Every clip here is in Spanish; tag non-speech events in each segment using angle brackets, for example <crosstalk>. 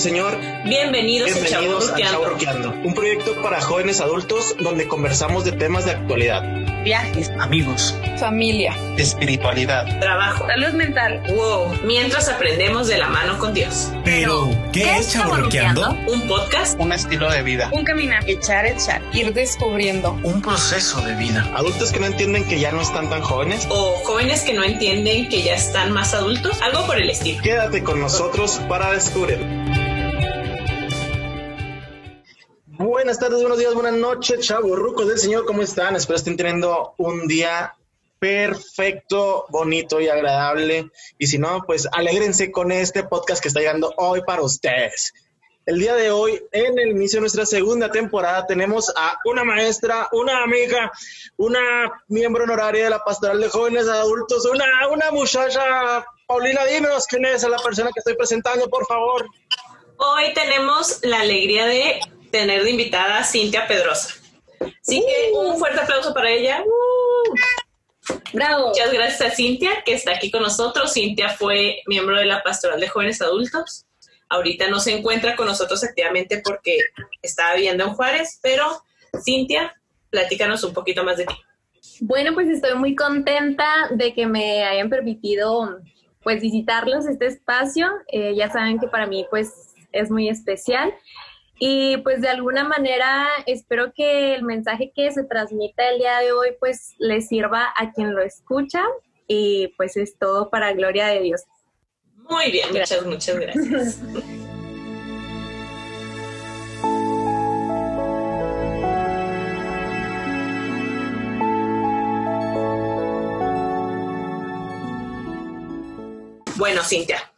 Señor. Bienvenidos, Bienvenidos a. Chavorruqueando, un proyecto para jóvenes adultos donde conversamos de temas de actualidad, viajes, amigos, familia, espiritualidad. Trabajo. salud mental. Wow. Mientras aprendemos de la mano con Dios. Pero, ¿qué, es chaburruqueando? Un podcast. Un estilo de vida, Un caminar, echar, echar, ir descubriendo. un proceso de vida. adultos que no entienden que ya no están tan jóvenes. O jóvenes que no entienden que ya están más adultos. Algo por el estilo. Quédate con nosotros para descubrir. Tardes, buenos días, buenas noches, chavorrucos del Señor, ¿cómo están? Espero estén teniendo un día perfecto, bonito y agradable. Y si no, pues alégrense con este podcast que está llegando hoy para ustedes. El día de hoy, en el inicio de nuestra segunda temporada, tenemos a una maestra, una amiga, una miembro honoraria de la Pastoral de Jóvenes Adultos, una, una muchacha. Paulina, dímenos quién es la persona que estoy presentando, por favor. Hoy tenemos la alegría de tener de invitada a Cintia Pedrosa. Así que un fuerte aplauso para ella. Bravo. Muchas gracias a Cintia, que está aquí con nosotros. Cintia fue miembro de la Pastoral de Jóvenes Adultos. Ahorita no se encuentra con nosotros activamente porque estaba viviendo en Juárez, pero Cintia, platícanos un poquito más de ti. Bueno, pues estoy muy contenta de que me hayan permitido pues visitarlos este espacio. Eh, ya saben que para mí pues es muy especial y pues de alguna manera espero que el mensaje que se transmita el día de hoy pues le sirva a quien lo escucha y pues es todo para gloria de Dios. Muy bien, muchas, muchas gracias. <laughs> Bueno, Cintia,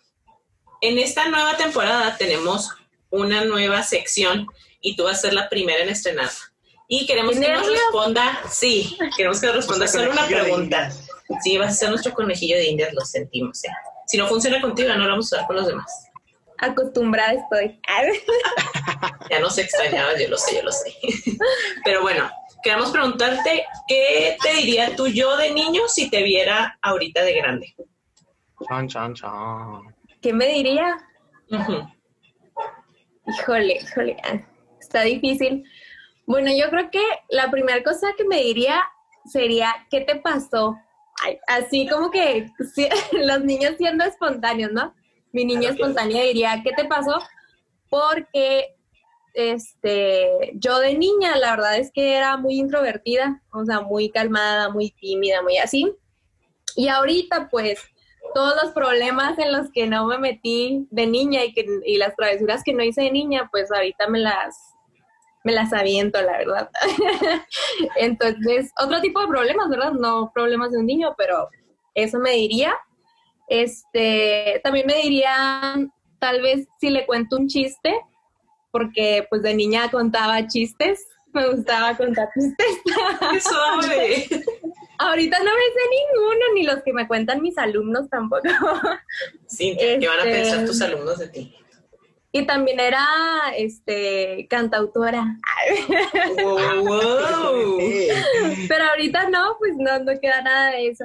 en esta nueva temporada tenemos una nueva sección y tú vas a ser la primera en estrenar. Y queremos ¡Qué que nos responda, sí, queremos que nos responda solo una pregunta. Sí, vas a ser nuestro conejillo de indias, lo sentimos. ¿eh? Si no funciona contigo, no lo vamos a usar con los demás. Acostumbrada estoy. <laughs> Ya nos extrañabas, yo lo sé, yo lo sé. <laughs> Pero bueno, queremos preguntarte, ¿qué te diría tú yo de niño si te viera ahorita de grande? Chan, chan, chan. ¿Qué me diría? Híjole, híjole, ah, está difícil. Bueno, yo creo que la primera cosa que me diría sería, ¿qué te pasó? Ay, así como que sí, <laughs> los niños siendo espontáneos, ¿no? Mi niña claro. espontánea diría, ¿qué te pasó? Porque este, yo de niña, la verdad es que era muy introvertida, o sea, muy calmada, muy tímida, muy así. Y ahorita, pues, todos los problemas en los que no me metí de niña y, que, y las travesuras que no hice de niña, pues ahorita me las, me las aviento, la verdad. <laughs> Entonces, otro tipo de problemas, ¿verdad? No problemas de un niño, pero eso me diría. Este, también me diría, tal vez si le cuento un chiste, porque pues de niña contaba chistes, me gustaba contar chistes. ¡Qué suave! <laughs> Ahorita no me sé ninguno, ni los que me cuentan mis alumnos tampoco. <laughs> Cintia, ¿qué van a Este- pensar tus alumnos de ti? Y también era este cantautora. <laughs> Pero ahorita no, pues no, no queda nada de eso.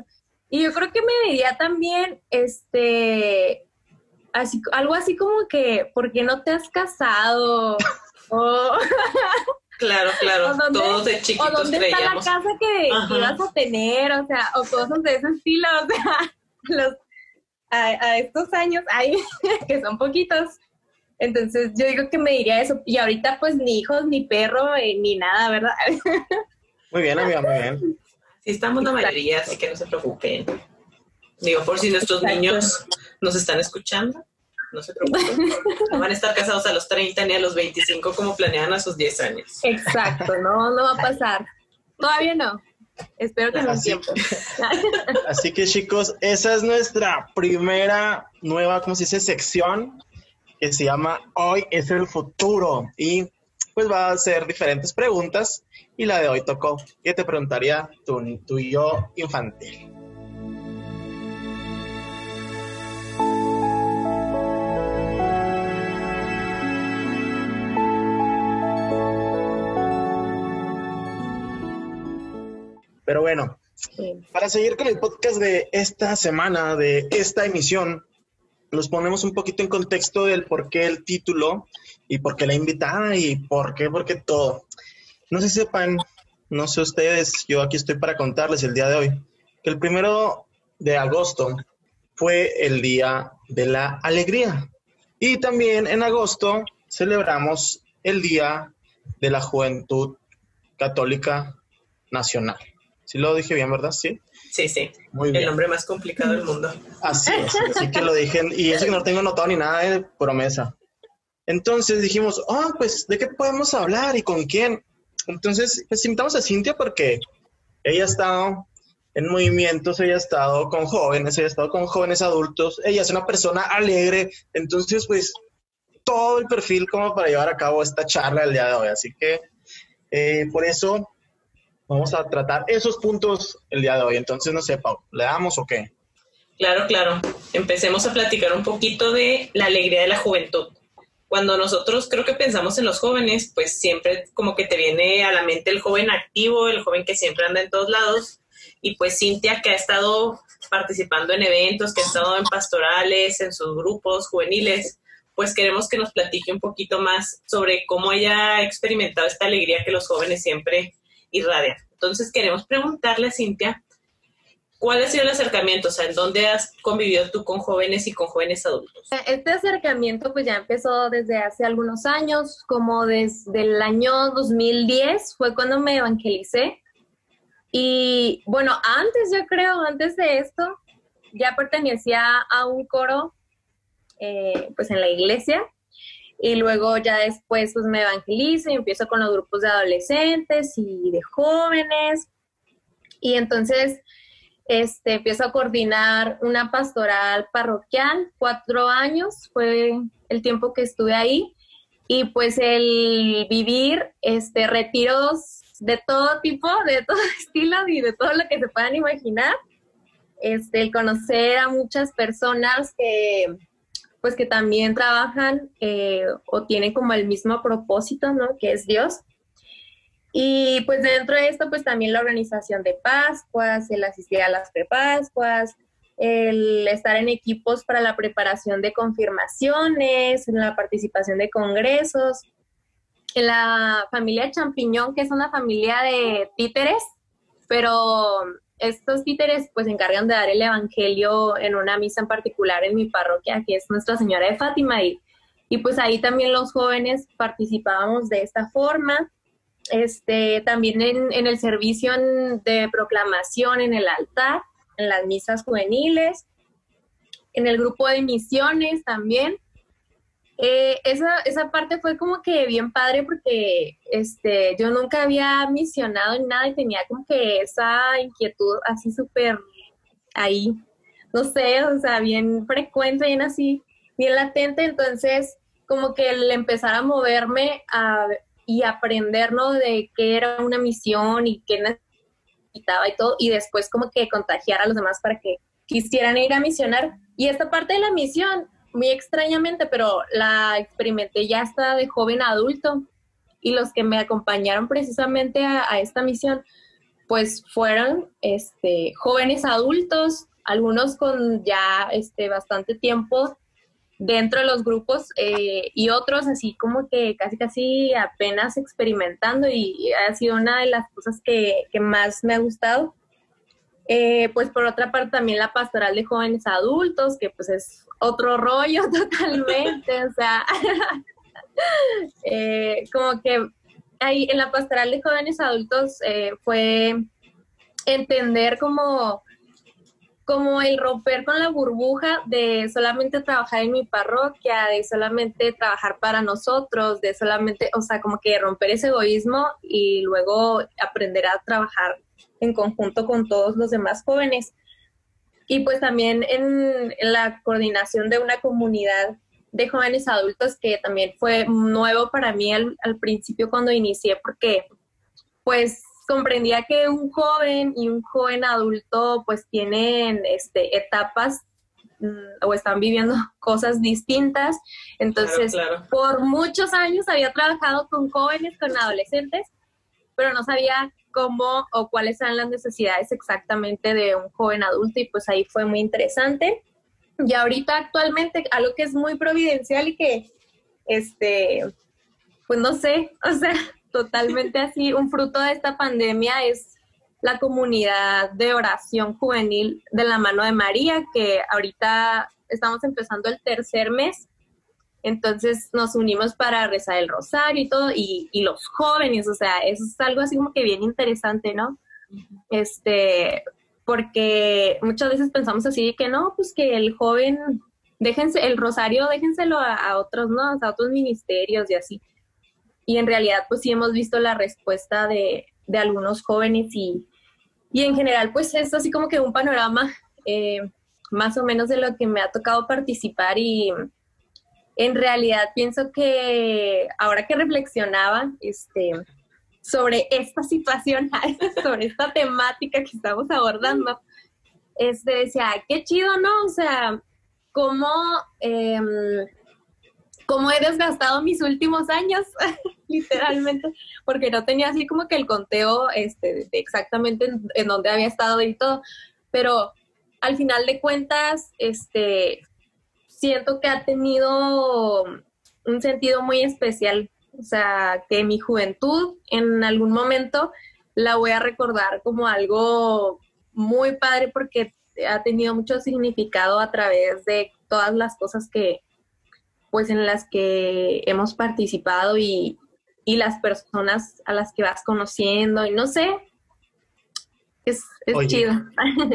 Y yo creo que me diría también, este, así, algo así como que, ¿por qué no te has casado? <laughs> o, Claro, claro, o dónde, todos de o chiquitos dónde está la casa que, Ajá. que ibas a tener, o sea, o cosas de ese estilo, o sea, <laughs> los, a, a estos años, ay, <laughs> que son poquitos. Entonces yo digo que me diría eso. Y ahorita pues ni hijos, ni perro, eh, ni nada, ¿verdad? <laughs> Muy bien, amiga, muy bien. Sí, estamos la mayoría, así que no se preocupen. Digo, por si nuestros Exacto. niños nos están escuchando, no se preocupen. No van a estar casados a los 30 ni a los 25 como planean a sus 10 años. Exacto, no, no va a pasar. Todavía no. Espero que no Así- tiempo. Así que chicos, esa es nuestra primera nueva, ¿cómo se dice? Sección que se llama Hoy es el futuro. Y pues va a ser diferentes preguntas. Y la de hoy tocó. ¿Qué te preguntaría tu, tu yo infantil? Pero bueno, Sí. para seguir con el podcast de esta semana, de esta emisión, los ponemos un poquito en contexto del por qué el título y por qué la invitada y por qué, por qué todo. No sé si sepan, no sé ustedes, yo aquí estoy para contarles el día de hoy, que el primero de agosto fue el Día de la Alegría. Y también en agosto celebramos el Día de la Juventud Católica Nacional. Si lo dije bien, ¿verdad? Sí. Sí, sí. Muy bien. El nombre más complicado del mundo. Así es, así que lo dije. Y eso que no tengo notado ni nada de promesa. Entonces dijimos, ah, pues, ¿de qué podemos hablar y con quién? Entonces, pues invitamos a Cintia porque ella ha estado en movimientos, ella ha estado con jóvenes, ella ha estado con jóvenes adultos, ella es una persona alegre, entonces, pues, todo el perfil como para llevar a cabo esta charla el día de hoy. Así que, eh, por eso, vamos a tratar esos puntos el día de hoy. Entonces, no sé, Pau, ¿le damos o qué? Claro, claro. Empecemos a platicar un poquito de la alegría de la juventud. Cuando nosotros creo que pensamos en los jóvenes, pues siempre como que te viene a la mente el joven activo, el joven que siempre anda en todos lados. Y pues Cintia, que ha estado participando en eventos, que ha estado en pastorales, en sus grupos juveniles, pues queremos que nos platique un poquito más sobre cómo ella ha experimentado esta alegría que los jóvenes siempre irradian. Entonces queremos preguntarle Cintia, ¿cuál ha sido el acercamiento? O sea, ¿en dónde has convivido tú con jóvenes y con jóvenes adultos? Este acercamiento pues ya empezó desde hace algunos años, como desde el año 2010 fue cuando me evangelicé. Y bueno, antes yo creo, antes de esto, ya pertenecía a un coro eh, pues en la iglesia y luego ya después pues me evangelizo y empiezo con los grupos de adolescentes y de jóvenes. Y entonces este, empiezo a coordinar una pastoral parroquial, cuatro años fue el tiempo que estuve ahí. Y pues el vivir este, retiros de todo tipo, de <laughs> todo estilo y de todo lo que se puedan imaginar, este, el conocer a muchas personas que pues que también trabajan eh, o tienen como el mismo propósito, ¿no? Que es Dios. Y pues dentro de esto, pues también la organización de Pascuas, el asistir a las prepascuas, el estar en equipos para la preparación de confirmaciones, la participación de congresos, la familia Champiñón, que es una familia de títeres, pero estos títeres pues se encargan de dar el evangelio en una misa en particular en mi parroquia, que es Nuestra Señora de Fátima, y, y pues ahí también los jóvenes participábamos de esta forma. Este, también en, en el servicio de proclamación en el altar, en las misas juveniles, en el grupo de misiones también. Eh, esa, esa parte fue como que bien padre porque este, yo nunca había misionado en nada y tenía como que esa inquietud así súper ahí, no sé, o sea, bien frecuente, bien así, bien latente. Entonces, como que el empezar a moverme a, y aprender, ¿no? De qué era una misión y qué necesitaba y todo, y después como que contagiar a los demás para que quisieran ir a misionar. Y esta parte de la misión muy extrañamente, pero la experimenté ya hasta de joven adulto y los que me acompañaron precisamente a, esta misión, pues fueron este, jóvenes adultos, algunos con ya este, bastante tiempo dentro de los grupos eh, y otros así como que casi casi apenas experimentando y ha sido una de las cosas que, que más me ha gustado. Eh, pues por otra parte también la pastoral de jóvenes adultos, que pues es otro rollo <laughs> totalmente, o sea, <laughs> eh, como que ahí en la pastoral de jóvenes adultos eh, fue entender como, como el romper con la burbuja de solamente trabajar en mi parroquia, de solamente trabajar para nosotros, de solamente, o sea, como que romper ese egoísmo y luego aprender a trabajar en conjunto con todos los demás jóvenes y pues también en, la coordinación de una comunidad de jóvenes adultos que también fue nuevo para mí al, principio cuando inicié porque pues comprendía que un joven y un joven adulto pues tienen este, etapas mm, o están viviendo <laughs> cosas distintas. Entonces, por muchos años había trabajado con jóvenes, con adolescentes, pero no sabía cómo o cuáles eran las necesidades exactamente de un joven adulto y pues ahí fue muy interesante. Y ahorita actualmente algo que es muy providencial y que, este, pues no sé, <laughs> o sea, totalmente así, un fruto de esta pandemia es la comunidad de oración juvenil de la mano de María, que ahorita estamos empezando el tercer mes. Entonces nos unimos para rezar el rosario y todo, y, los jóvenes, o sea, eso es algo así como que bien interesante, ¿no? Este, porque muchas veces pensamos así que no, pues que el joven, déjense, el rosario, déjenselo a, a otros, ¿no? A otros ministerios y así. Y en realidad, pues sí hemos visto la respuesta de, de algunos jóvenes y, y en general, pues es así como que un panorama eh, más o menos de lo que me ha tocado participar y en realidad pienso que ahora que reflexionaba, este, sobre esta situación, <laughs> sobre esta temática que estamos abordando, este, decía, qué chido, ¿no? O sea, cómo, eh, cómo he desgastado mis últimos años, <laughs> literalmente, porque no tenía así como que el conteo este, de exactamente en, en dónde había estado y todo, pero al final de cuentas, este, siento que ha tenido un sentido muy especial o sea, que mi juventud en algún momento la voy a recordar como algo muy padre porque ha tenido mucho significado a través de todas las cosas que, pues en las que hemos participado y, y las personas a las que vas conociendo y no sé, es, es Oye, chido.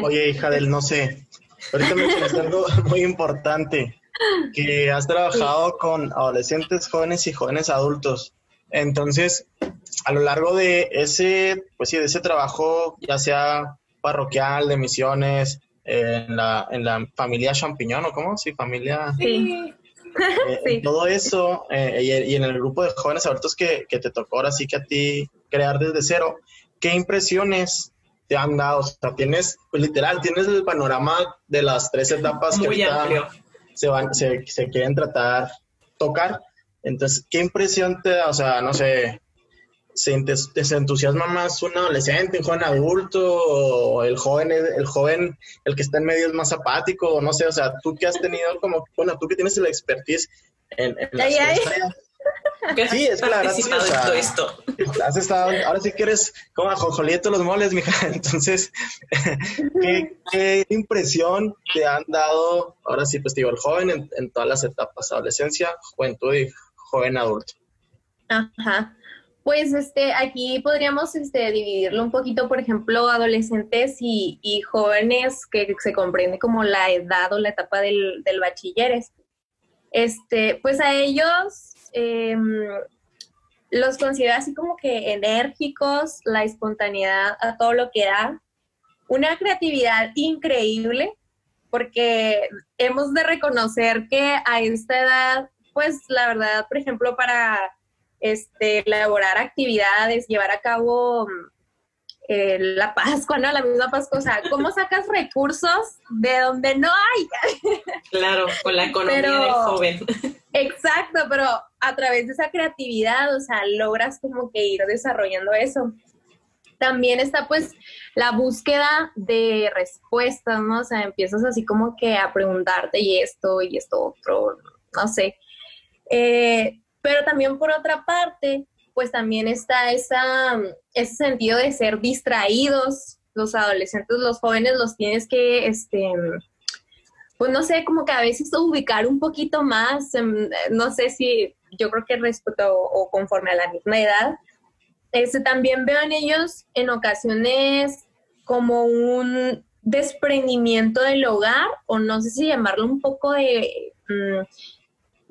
Oye, hija del no sé, ahorita me mencionaste algo <laughs> muy importante, que has trabajado con adolescentes, jóvenes y jóvenes adultos. Entonces, a lo largo de ese, pues sí, de ese trabajo, ya sea parroquial, de misiones, eh, en, la, en la familia champiñón, ¿o cómo? Sí, familia... Sí. Eh, Sí. Todo eso, eh, y, y en el grupo de jóvenes adultos que, que te tocó ahora sí que a ti crear desde cero, ¿qué impresiones te han dado? O sea, tienes, pues literal, tienes el panorama de las tres etapas que Muy amplio. se, van, se, se quieren tratar, tocar. Entonces, ¿qué impresión te da? O sea, no sé, ¿se, se entusiasma más un adolescente, un joven adulto, o el joven, el joven, el que está en medio es más apático, o no sé, o sea, tú que has tenido como, bueno, tú que tienes la expertise en, en las Ay, ay. áreas, Sí, es que la verdad o sea, esto. Has estado, ahora sí que eres como ajonjolieto los moles, mija. <laughs> Entonces, ¿qué, qué impresión te han dado, ahora sí, pues digo, el joven en, en todas las etapas, adolescencia, juventud y joven adulto? Ajá. Pues este, aquí podríamos este, dividirlo un poquito, por ejemplo, adolescentes y, y jóvenes que se comprende como la edad o la etapa del, del bachilleres. Este, pues a ellos em, los considero así como que enérgicos, la espontaneidad a todo lo que da, una creatividad increíble, porque hemos de reconocer que a esta edad, pues la verdad, por ejemplo, para este, elaborar actividades, llevar a cabo eh, la Pascua, ¿no? La misma Pascua, o sea, ¿cómo sacas recursos de donde no hay? <laughs> Claro, con la economía Pero- del joven. Exacto, pero a través de esa creatividad, o sea, logras como que ir desarrollando eso. También está pues la búsqueda de respuestas, ¿no? O sea, empiezas así como que a preguntarte y esto y esto otro, no sé. Eh, pero también por otra parte, pues también está esa, ese sentido de ser distraídos. Los adolescentes, los jóvenes los tienes que, este, pues no sé, como que a veces ubicar un poquito más, em, no sé si yo creo que respecto o, conforme a la misma edad, este, también veo en ellos en ocasiones como un desprendimiento del hogar, o no sé si llamarlo un poco de mm,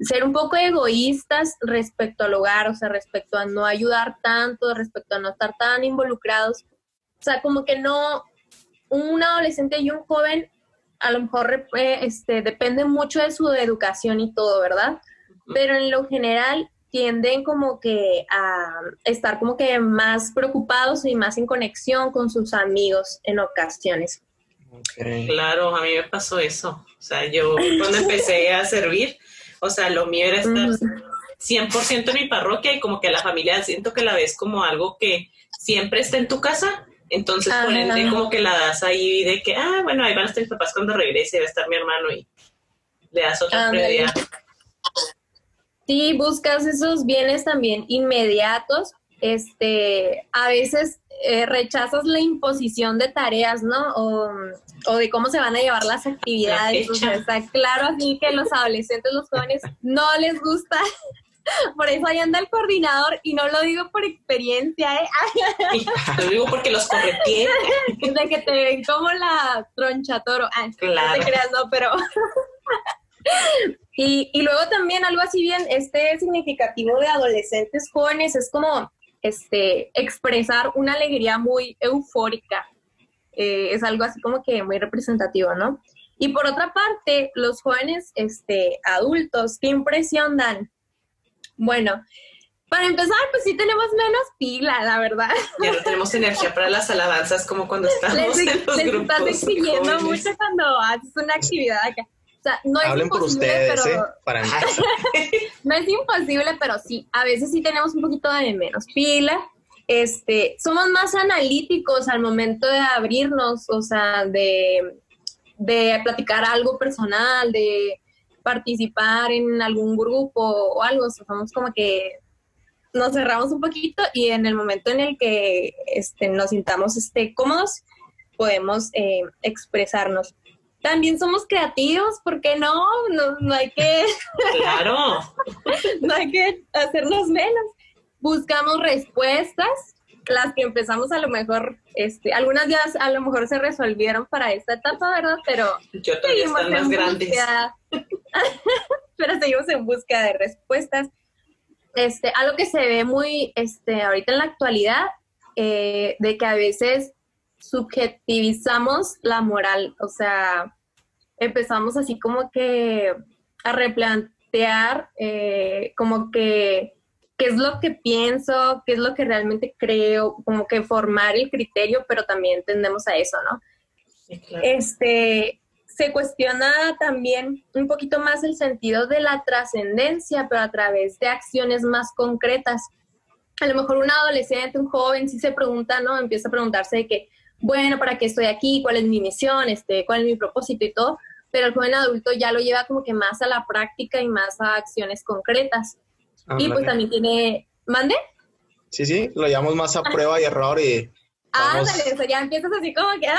ser un poco egoístas respecto al hogar, o sea, respecto a no ayudar tanto, respecto a no estar tan involucrados. O sea, como que no, un adolescente y un joven a lo mejor eh, este, depende mucho de su educación y todo, ¿verdad? Pero en lo general tienden como que a estar como que más preocupados y más en conexión con sus amigos en ocasiones. Claro, a mí me pasó eso. O sea, yo cuando <laughs> empecé a servir, o sea, lo mío era estar 100% en mi parroquia y como que la familia siento que la ves como algo que siempre está en tu casa. Entonces, por Ajá. ende, como que la das ahí de que, ah, bueno, ahí van a estar mis papás cuando regrese, va a estar mi hermano y le das otra prioridad. Sí, buscas esos bienes también inmediatos. Este, a veces eh, rechazas la imposición de tareas, ¿no? O, o de cómo se van a llevar las actividades. O sea, está claro así que los adolescentes, los jóvenes, no les gusta. <laughs> Por eso ahí anda el coordinador y no lo digo por experiencia, ¿eh? Lo digo porque los correteé. <laughs> de que te ven como la troncha toro. Ah, No Claro. te creas, no, pero. <laughs> y, y luego también algo así bien, este significativo de adolescentes jóvenes es como este expresar una alegría muy eufórica. Eh, es algo así como que muy representativo, ¿no? Y por otra parte, los jóvenes este, adultos, ¿qué impresión dan? Bueno, para empezar, pues sí tenemos menos pila, la verdad. Ya no tenemos energía para las alabanzas como cuando estamos <laughs> les, en los les grupos estás exigiendo jóvenes. mucho cuando haces una actividad acá. O sea, no es Hablen por imposible, ustedes, pero ¿eh? Para mí. <laughs> no es imposible, pero sí, a veces sí tenemos un poquito de menos pila. Este, somos más analíticos al momento de abrirnos, o sea, de, de platicar algo personal, de participar en algún grupo o algo, o sea, somos como que nos cerramos un poquito y en el momento en el que este, nos sintamos este, cómodos, podemos eh, expresarnos. También somos creativos, ¿por qué no? No, no hay que <laughs> Claro. no hay que hacernos menos. Buscamos respuestas, las que empezamos a lo mejor, este, algunas ya a lo mejor se resolvieron para esta etapa, ¿verdad? Pero Yo todavía están más grandes. búsqueda, <laughs> pero seguimos en búsqueda de respuestas. Este, algo que se ve muy, este, ahorita en la actualidad, eh, de que a veces subjetivizamos la moral, o sea, empezamos así como que a replantear eh, como que qué es lo que pienso, qué es lo que realmente creo, como que formar el criterio, pero también tendemos a eso, ¿no? Sí, claro. Este, se cuestiona también un poquito más el sentido de la trascendencia, pero a través de acciones más concretas. A lo mejor un adolescente, un joven, sí se pregunta, ¿no? Empieza a preguntarse de que, bueno, ¿para qué estoy aquí? ¿Cuál es mi misión? Este, ¿Cuál es mi propósito y todo? Pero el joven adulto ya lo lleva como que más a la práctica y más a acciones concretas. Y pues también tiene, ¿mande? Sí, sí, lo llevamos más a <laughs> prueba y error y Vamos. Ándale, o sea, ya empiezas así como que, ah,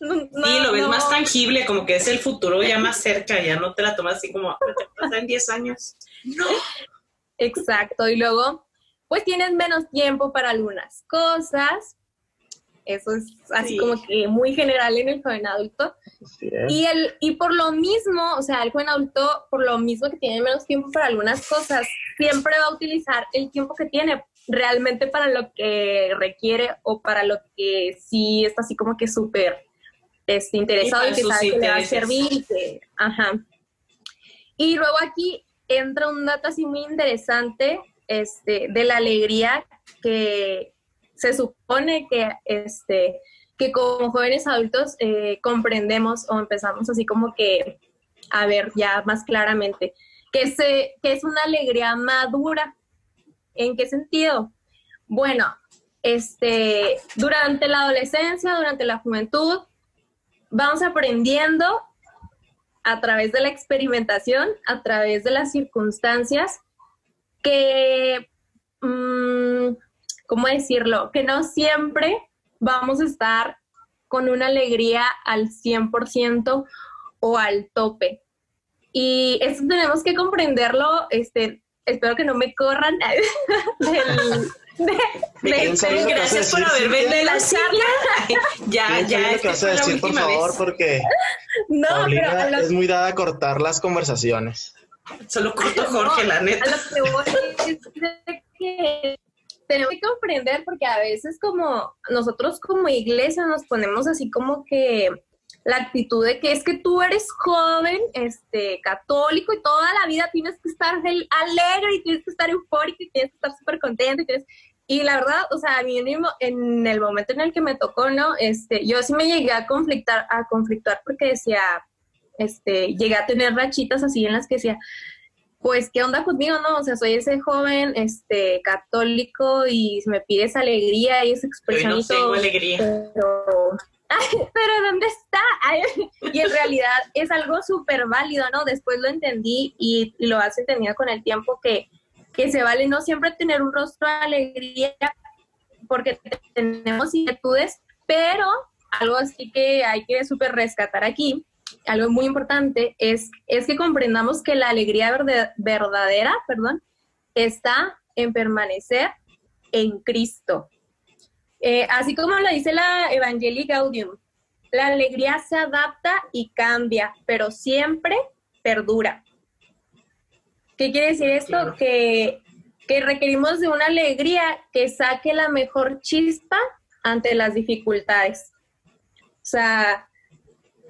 no, Sí, lo ves no. más tangible, como que es el futuro ya más cerca, ya no te la tomas así como, "¿Qué pasa en 10 años? No. Exacto, y luego, pues tienes menos tiempo para algunas cosas. Eso es así Sí. como que muy general en el joven adulto. Y, el, y por lo mismo, o sea, el joven adulto, por lo mismo que tiene menos tiempo para algunas cosas, siempre va a utilizar el tiempo que tiene realmente para lo que requiere o para lo que sí está así como que súper este, interesado y, para que sabe que le va a servir. y que- ajá. Y luego aquí entra un dato así muy interesante este, de la alegría que se supone que, este, que como jóvenes adultos eh, comprendemos o empezamos así como que a ver ya más claramente que, se, que es una alegría madura. ¿En qué sentido? Bueno, este, durante la adolescencia, durante la juventud, vamos aprendiendo a través de la experimentación, a través de las circunstancias, que, mm, ¿cómo decirlo? Que no siempre vamos a estar con una alegría al 100% o al tope. Y eso tenemos que comprenderlo, este, espero que no me corran <laughs> del, de, ¿Me de- quieren saber lo que vas a Gracias por haber venido la charla. <laughs> Ya, ¿Quieres ya, lo que vas a fue la decir, por favor? vez. Porque <laughs> No, pero a Paulina lo, es muy dada a cortar las conversaciones. Solo corto Jorge, la a neta. lo que voy es de que tenemos que comprender porque a veces como nosotros como iglesia nos ponemos así como que la actitud de que es que tú eres joven, este, católico y toda la vida tienes que estar alegre y tienes que estar eufórico y tienes que estar súper contento y tienes- y la verdad, o sea, a mí en el mo- en el momento en el que me tocó, ¿no? Este, yo sí me llegué a conflictar, a conflictuar porque decía, este, llegué a tener rachitas así en las que decía, pues, ¿qué onda conmigo, no? O sea, soy ese joven, este, católico y me pides alegría y esa expresión no y todo, tengo alegría. pero, <laughs> pero ¿dónde está? y en realidad es algo súper válido, ¿no? Después lo entendí y, lo has entendido con el tiempo que, que se vale no siempre tener un rostro de alegría porque tenemos inquietudes, pero algo así que hay que súper rescatar aquí, algo muy importante, es, es que comprendamos que la alegría verdadera, perdón, está en permanecer en Cristo. Eh, así como lo dice la Evangelii Gaudium, la alegría se adapta y cambia, pero siempre perdura. ¿Qué quiere decir esto? Que, que requerimos de una alegría que saque la mejor chispa ante las dificultades. O sea,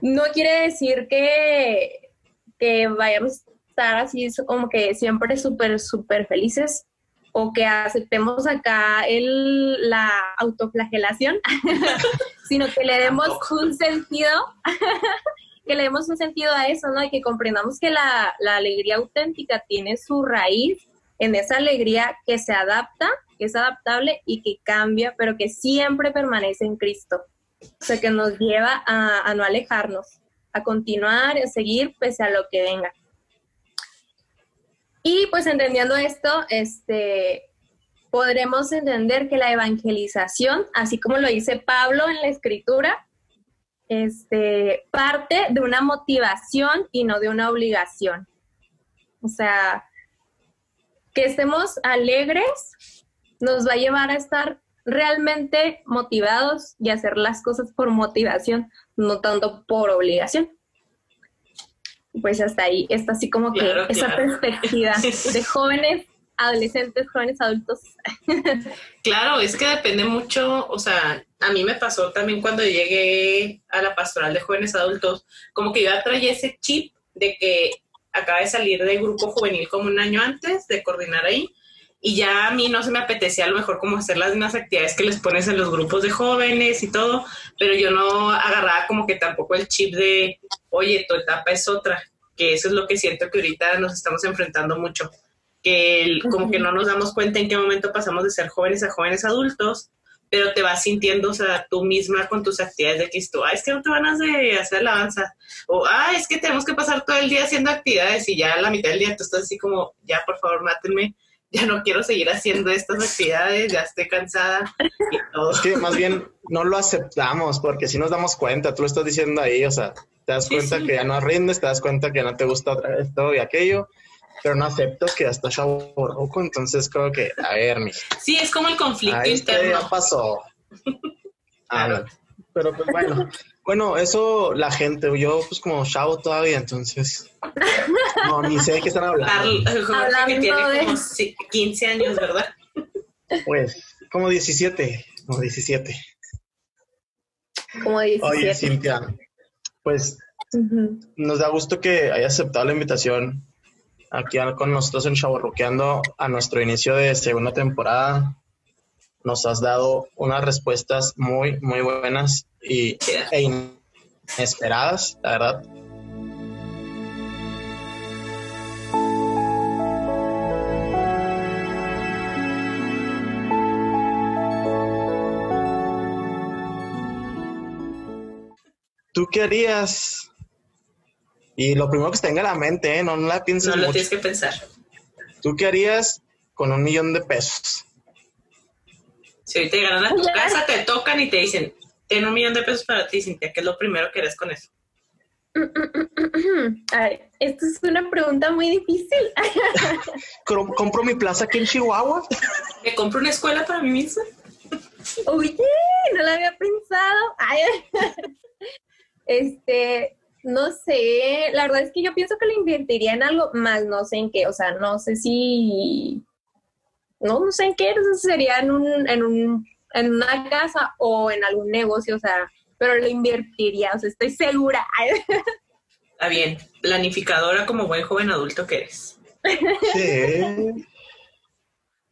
no quiere decir que, que vayamos a estar así como que siempre súper, súper felices, o que aceptemos acá el, la autoflagelación, <laughs> sino que le demos un sentido, <laughs> que le demos un sentido a eso, ¿no? Y que comprendamos que la, la alegría auténtica tiene su raíz en esa alegría que se adapta, que es adaptable y que cambia, pero que siempre permanece en Cristo. O sea, que nos lleva a, no alejarnos, a continuar, a seguir pese a lo que venga. Y pues entendiendo esto, este, podremos entender que la evangelización, así como lo dice Pablo en la escritura, este, parte de una motivación y no de una obligación. O sea, que estemos alegres nos va a llevar a estar realmente motivados y hacer las cosas por motivación, no tanto por obligación. Pues hasta ahí está así como que esa perspectiva <laughs> de jóvenes, adolescentes, jóvenes adultos. <laughs> claro, es que depende mucho, o sea, a mí me pasó también cuando llegué a la pastoral de jóvenes adultos, como que yo traía ese chip de que acaba de salir del grupo juvenil como un año antes de coordinar ahí y ya a mí no se me apetecía a lo mejor como hacer las mismas actividades que les pones en los grupos de jóvenes y todo, pero yo no agarraba como que tampoco el chip de, oye, tu etapa es otra, que eso es lo que siento que ahorita nos estamos enfrentando mucho, que como que no nos damos cuenta en qué momento pasamos de ser jóvenes a jóvenes adultos, pero te vas sintiendo, o sea, tú misma con tus actividades de que esto, ah, es que no te van a hacer alabanza, o, ah, es que tenemos que pasar todo el día haciendo actividades y ya a la mitad del día tú estás así como, ya, por favor, mátenme, ya no quiero seguir haciendo estas actividades, ya estoy cansada y todo. Es que más bien no lo aceptamos porque si nos damos cuenta, tú lo estás diciendo ahí, o sea, te das cuenta que ya no rindes, te das cuenta que no te gusta otra vez todo y aquello, pero no acepto que ya está rojo, entonces creo que, a ver, mi. Sí, es como el conflicto interno. ya pasó. <laughs> Ah, pero pues bueno, bueno, eso la gente, yo pues como chavo todavía, entonces no, ni sé de qué están hablando. hablando que tiene como 15 años, ¿verdad? Pues, como 17, como 17. Como 17. Oye, Cintia, pues nos da gusto que haya aceptado la invitación aquí con nosotros en Chaborroqueando a nuestro inicio de segunda temporada. Nos has dado unas respuestas muy, muy buenas y, e inesperadas, la verdad. ¿Tú qué harías? Y lo primero que se tenga en la mente, ¿eh? no, la pienses No lo tienes que pensar. ¿Tú qué harías con un millón de pesos? Si ahorita llegaran a tu casa, te tocan y te dicen, ten un millón de pesos para ti, Cintia, ¿qué es lo primero que eres con eso? Ay, esto es una pregunta muy difícil. <laughs> ¿Compro mi plaza aquí en Chihuahua? <laughs> ¿Me compro una escuela para mí misma? <laughs> Oye, no lo había pensado. Ay. Este, no sé, la verdad es que yo pienso que lo invertiría en algo más, no sé en qué, o sea, no sé si, no, sé en qué, sería en, un, en, un, en una casa o en algún negocio, o sea, pero lo invertiría, o sea, estoy segura. Está bien, planificadora como buen joven adulto que eres. Sí.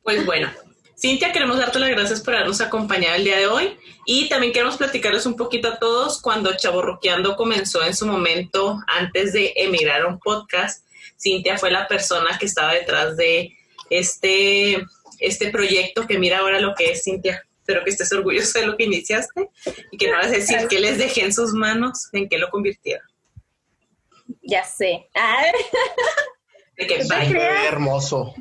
Pues bueno, Cintia, queremos darte las gracias por habernos acompañado el día de hoy y también queremos platicarles un poquito a todos cuando Chaborroqueando comenzó en su momento antes de emigrar a un podcast. Cintia fue la persona que estaba detrás de este, este proyecto que mira ahora lo que es Cintia. Espero que estés orgulloso de lo que iniciaste y que no vas a decir que les dejé en sus manos, en qué lo convirtieron. Ya sé. Ah, De que hermoso.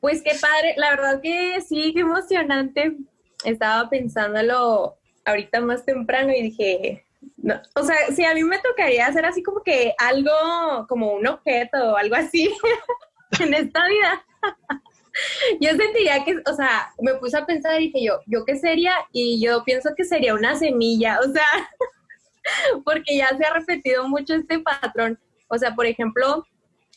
Pues qué padre, la verdad que sí, qué emocionante. Estaba pensándolo ahorita más temprano y dije, no, o sea, si a mí me tocaría hacer así como que algo, como un objeto o algo así <laughs> en esta vida, <laughs> yo sentiría que, o sea, me puse a pensar y dije yo, ¿yo qué sería? Y yo pienso que sería una semilla, o sea, <laughs> porque ya se ha repetido mucho este patrón. O sea, por ejemplo,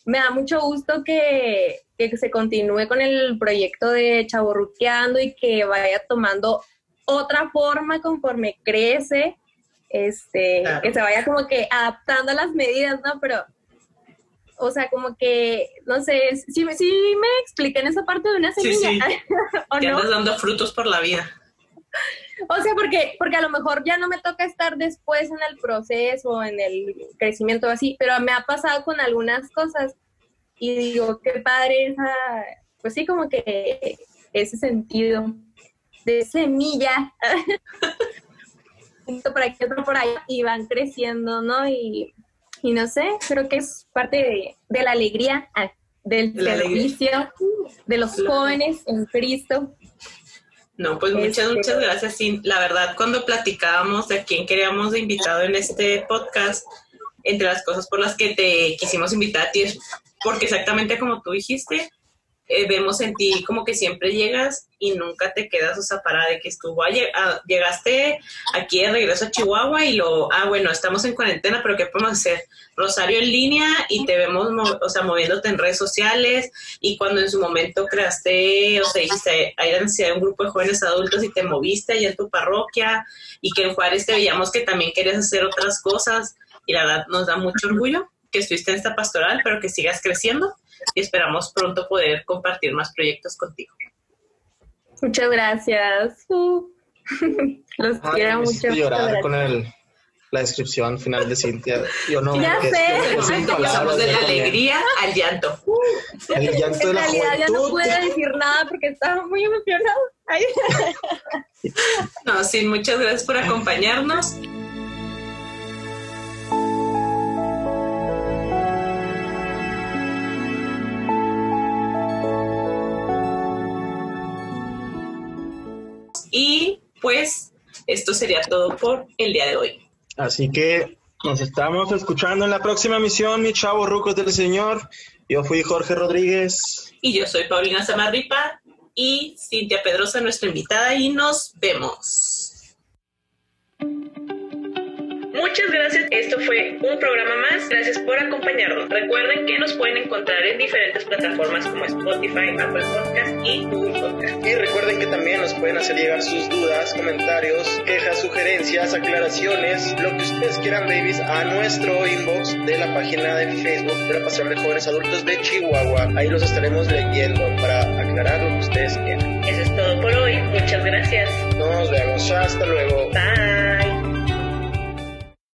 me da mucho gusto que, que se continúe con el proyecto de Chaborruqueando y que vaya tomando otra forma conforme crece, este, Claro. que se vaya como que adaptando a las medidas, ¿no? Pero, o sea, como que, no sé, sí, me- sí me expliqué en esa parte de una Sí, semilla, sí. <laughs> ¿o Que no? andas dando frutos por la vida. O sea, porque, porque a lo mejor ya no me toca estar después en el proceso, en el crecimiento así, pero me ha pasado con algunas cosas y digo, qué padre esa, pues sí, como que ese sentido de semilla, <laughs> un por aquí, otro por allá, y van creciendo, ¿no? Y, y no sé, creo que es parte de, de la alegría, ah, del De la alegría. servicio, de los jóvenes en Cristo. No, pues muchas, Este- muchas gracias. Sí, la verdad, cuando platicábamos de quién queríamos de invitado en este podcast, entre las cosas por las que te quisimos invitar a ti es porque exactamente como tú dijiste, eh, vemos en ti como que siempre llegas y nunca te quedas, o sea, para de que estuvo, ayer, ah, llegaste aquí de regreso a Chihuahua y lo, ah, bueno, estamos en cuarentena, pero ¿qué podemos hacer? Rosario en línea y te vemos, mo- o sea, moviéndote en redes sociales y cuando en su momento creaste, o sea, dijiste, hay la de un grupo de jóvenes adultos y te moviste allá en tu parroquia y que en Juárez te veíamos que también querías hacer otras cosas y la verdad nos da mucho orgullo que estuviste en esta pastoral, pero que sigas creciendo y esperamos pronto poder compartir más proyectos contigo. Muchas gracias. Uh. <laughs> Los Ay, quiero me mucho. llorar gracias. con el, la descripción final de Cintia. Yo no. Ya sé. Pasamos de la alegría al llanto. El llanto de En la realidad ya no pude decir nada porque estaba muy emocionada. Ay. No, sí, muchas gracias por acompañarnos. Y pues esto sería todo por el día de hoy. Así que nos estamos escuchando en la próxima misión, mi chavo rucos del Señor. Yo fui Jorge Rodríguez. Y yo soy Paulina Samarripa y Cintia Pedrosa, nuestra invitada, y nos vemos. Muchas gracias. Esto fue un programa más. Gracias por acompañarnos. Recuerden que nos pueden encontrar en diferentes plataformas como Spotify, Apple Podcast y Google Podcast. Y recuerden que también nos pueden hacer llegar sus dudas, comentarios, quejas, sugerencias, aclaraciones, lo que ustedes quieran, babies, a nuestro inbox de la página de Facebook de la Pastoral de Jóvenes Adultos de Chihuahua. Ahí los estaremos leyendo para aclarar lo que ustedes quieran. Eso es todo por hoy. Muchas gracias. Nos vemos. Hasta luego. Bye.